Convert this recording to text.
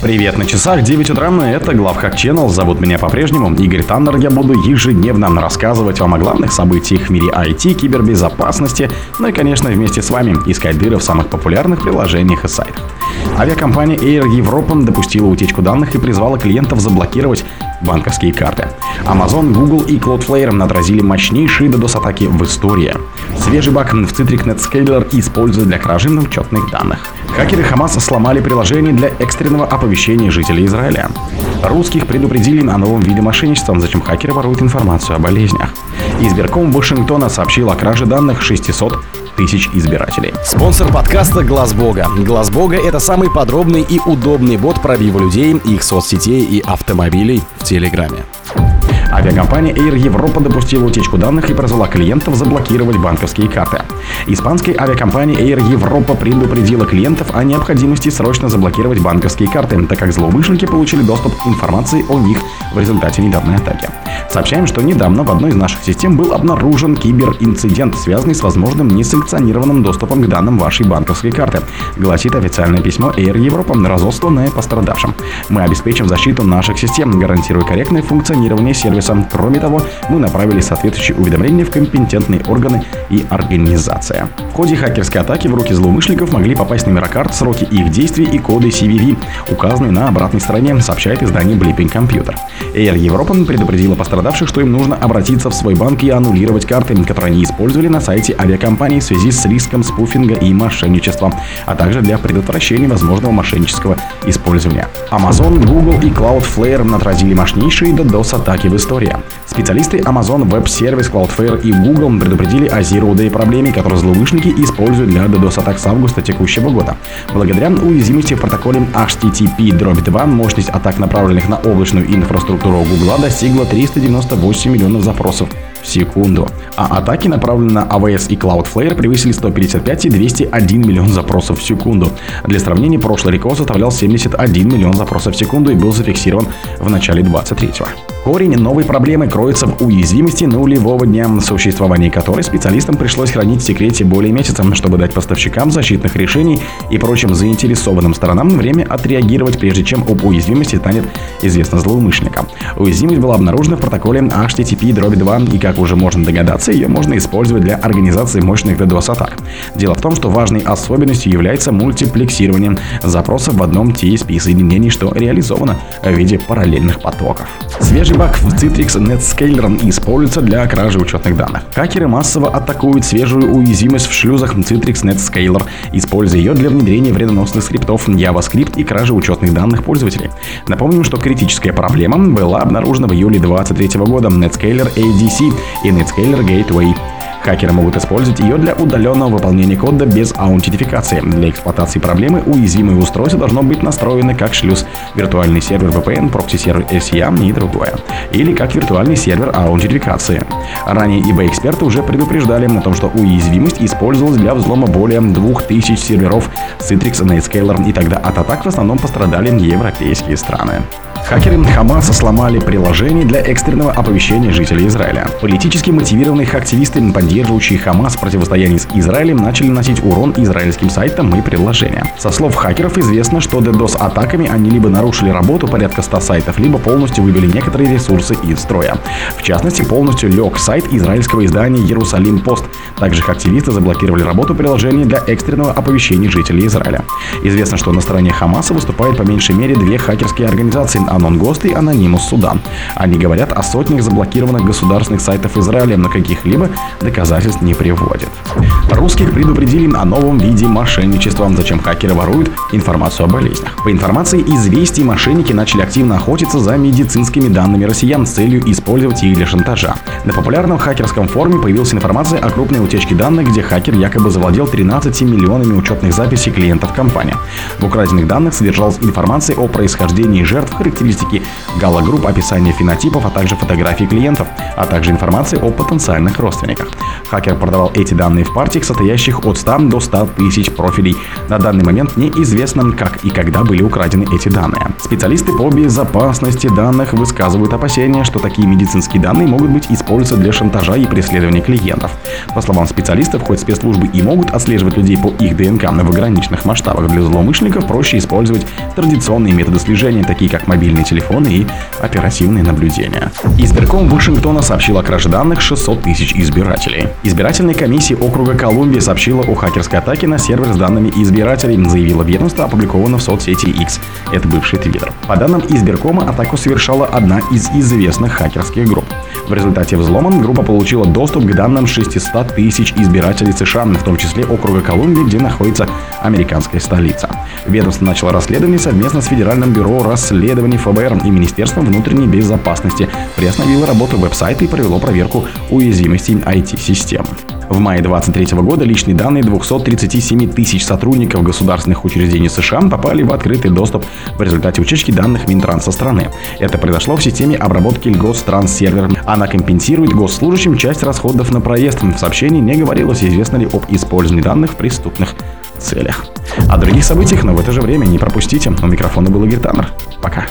Привет на часах, 9 утра, это Главхак Channel, зовут меня по-прежнему Игорь Таннер, я буду ежедневно рассказывать вам о главных событиях в мире IT, кибербезопасности, ну и, конечно, вместе с вами искать дыры в самых популярных приложениях и сайтах. Авиакомпания Air Europe допустила утечку данных и призвала клиентов заблокировать банковские карты. Amazon, Google и Cloudflare отразили мощнейшие DDoS-атаки в истории. Свежий баг в Citrix NetScaler используют для кражи учетных данных. Хакеры Хамаса сломали приложение для экстренного оповещения жителей Израиля. Русских предупредили о новом виде мошенничества, зачем хакеры воруют информацию о болезнях. Избирком Вашингтона сообщил о краже данных 600 тысяч избирателей. Спонсор подкаста Глаз Бога. Глаз Бога это самый подробный и удобный бот пробива людей, их соцсетей и автомобилей в Телеграме. Авиакомпания Air Европа допустила утечку данных и призвала клиентов заблокировать банковские карты. Испанская авиакомпания Air Европа предупредила клиентов о необходимости срочно заблокировать банковские карты, так как злоумышленники получили доступ к информации о них в результате недавней атаки. Сообщаем, что недавно в одной из наших систем был обнаружен киберинцидент, связанный с возможным несанкционированным доступом к данным вашей банковской карты, гласит официальное письмо Air Европа, разосланное пострадавшим. Мы обеспечим защиту наших систем, гарантируя корректное функционирование сервиса. Кроме того, мы направили соответствующие уведомления в компетентные органы и организации. В ходе хакерской атаки в руки злоумышленников могли попасть номера карт, сроки их действий и коды CVV, указанные на обратной стороне, сообщает издание Blipping Computer. Air Европа предупредила пострадавших, что им нужно обратиться в свой банк и аннулировать карты, которые они использовали на сайте авиакомпании в связи с риском спуфинга и мошенничества, а также для предотвращения возможного мошеннического использования. Amazon, Google и Cloudflare отразили мощнейшие DDoS-атаки в истории. Специалисты Amazon Web Service, Cloudflare и Google предупредили о Zero Day проблеме, которую злоумышленники используют для DDoS-атак с августа текущего года. Благодаря уязвимости в протоколе HTTP-2 мощность атак, направленных на облачную инфраструктуру Google, достигла 390 98 миллионов запросов в секунду. А атаки, направленные на AWS и Cloudflare, превысили 155 и 201 миллион запросов в секунду. Для сравнения, прошлый рекорд составлял 71 миллион запросов в секунду и был зафиксирован в начале 23-го. Корень новой проблемы кроется в уязвимости нулевого дня, существования которой специалистам пришлось хранить в секрете более месяца, чтобы дать поставщикам защитных решений и прочим заинтересованным сторонам время отреагировать, прежде чем об уязвимости станет известно злоумышленникам. Уязвимость была обнаружена в протоколе HTTP-2, и, как уже можно догадаться, ее можно использовать для организации мощных DDoS-атак. Дело в том, что важной особенностью является мультиплексирование запросов в одном TSP соединении, что реализовано в виде параллельных потоков. Свежий баг в Citrix NetScaler используется для кражи учетных данных. Хакеры массово атакуют свежую уязвимость в шлюзах Citrix NetScaler, используя ее для внедрения вредоносных скриптов JavaScript и кражи учетных данных пользователей. Напомним, что критическая проблема была обнаружена в июле 2023 года NetScaler ADC и NetScaler Gateway. Хакеры могут использовать ее для удаленного выполнения кода без аутентификации. Для эксплуатации проблемы уязвимое устройство должно быть настроено как шлюз, виртуальный сервер VPN, прокси-сервер SIAM и другое. Или как виртуальный сервер аутентификации. Ранее ИБ-эксперты уже предупреждали о том, что уязвимость использовалась для взлома более 2000 серверов Citrix Netscaler, и тогда от атак в основном пострадали европейские страны. Хакеры Хамаса сломали приложение для экстренного оповещения жителей Израиля. Политически мотивированные активисты, поддерживающие Хамас в противостоянии с Израилем, начали наносить урон израильским сайтам и приложениям. Со слов хакеров известно, что DDoS-атаками они либо нарушили работу порядка 100 сайтов, либо полностью вывели некоторые ресурсы из строя. В частности, полностью лег сайт израильского издания Иерусалим Пост. Также активисты заблокировали работу приложения для экстренного оповещения жителей Израиля. Известно, что на стороне Хамаса выступают по меньшей мере две хакерские организации Анон-Гост и Анонимус Судан. Они говорят о сотнях заблокированных государственных сайтов Израиля, но каких-либо доказательств не приводят. Русских предупредили о новом виде мошенничества, зачем хакеры воруют информацию о болезнях. По информации известий, мошенники начали активно охотиться за медицинскими данными россиян с целью использовать их для шантажа. На популярном хакерском форуме появилась информация о крупной утечке данных, где хакер якобы завладел 13 миллионами учетных записей клиентов компании. В украденных данных содержалась информация о происхождении жертв, характеристики галогрупп, описание фенотипов, а также фотографии клиентов, а также информация о потенциальных родственниках. Хакер продавал эти данные в партиях, состоящих от 100 до 100 тысяч профилей. На данный момент неизвестно, как и когда были украдены эти данные. Специалисты по безопасности данных высказывают опасения, что такие медицинские данные могут быть использованы для шантажа и преследования клиентов. По словам специалистов, хоть спецслужбы и могут отслеживать людей по их ДНК в ограниченных масштабах, для злоумышленников проще использовать традиционные методы слежения, такие как мобильные телефоны и оперативные наблюдения. Избирком Вашингтона сообщил о краже данных 600 тысяч избирателей. Избирательная комиссия округа Колумбия сообщила о хакерской атаке на сервер с данными избирателей, заявила ведомство, опубликовано в соцсети X. Это бывший Твиттер. По данным избиркома, атаку совершала одна из известных хакерских групп. В результате взлома группа получила доступ к данным 600 тысяч избирателей США, в том числе округа Колумбия, где находится американская столица. Ведомство начало расследование совместно с Федеральным бюро расследований ФБР и Министерством внутренней безопасности, приостановило работу веб-сайта и провело проверку уязвимостей IT-систем. В мае 2023 года личные данные 237 тысяч сотрудников государственных учреждений США попали в открытый доступ в результате утечки данных Минтранса страны. Это произошло в системе обработки льгот стран. Она компенсирует госслужащим часть расходов на проезд. В сообщении не говорилось, известно ли об использовании данных в преступных целях. О других событиях, но в это же время не пропустите. У микрофона был Игорь Таннер. Пока.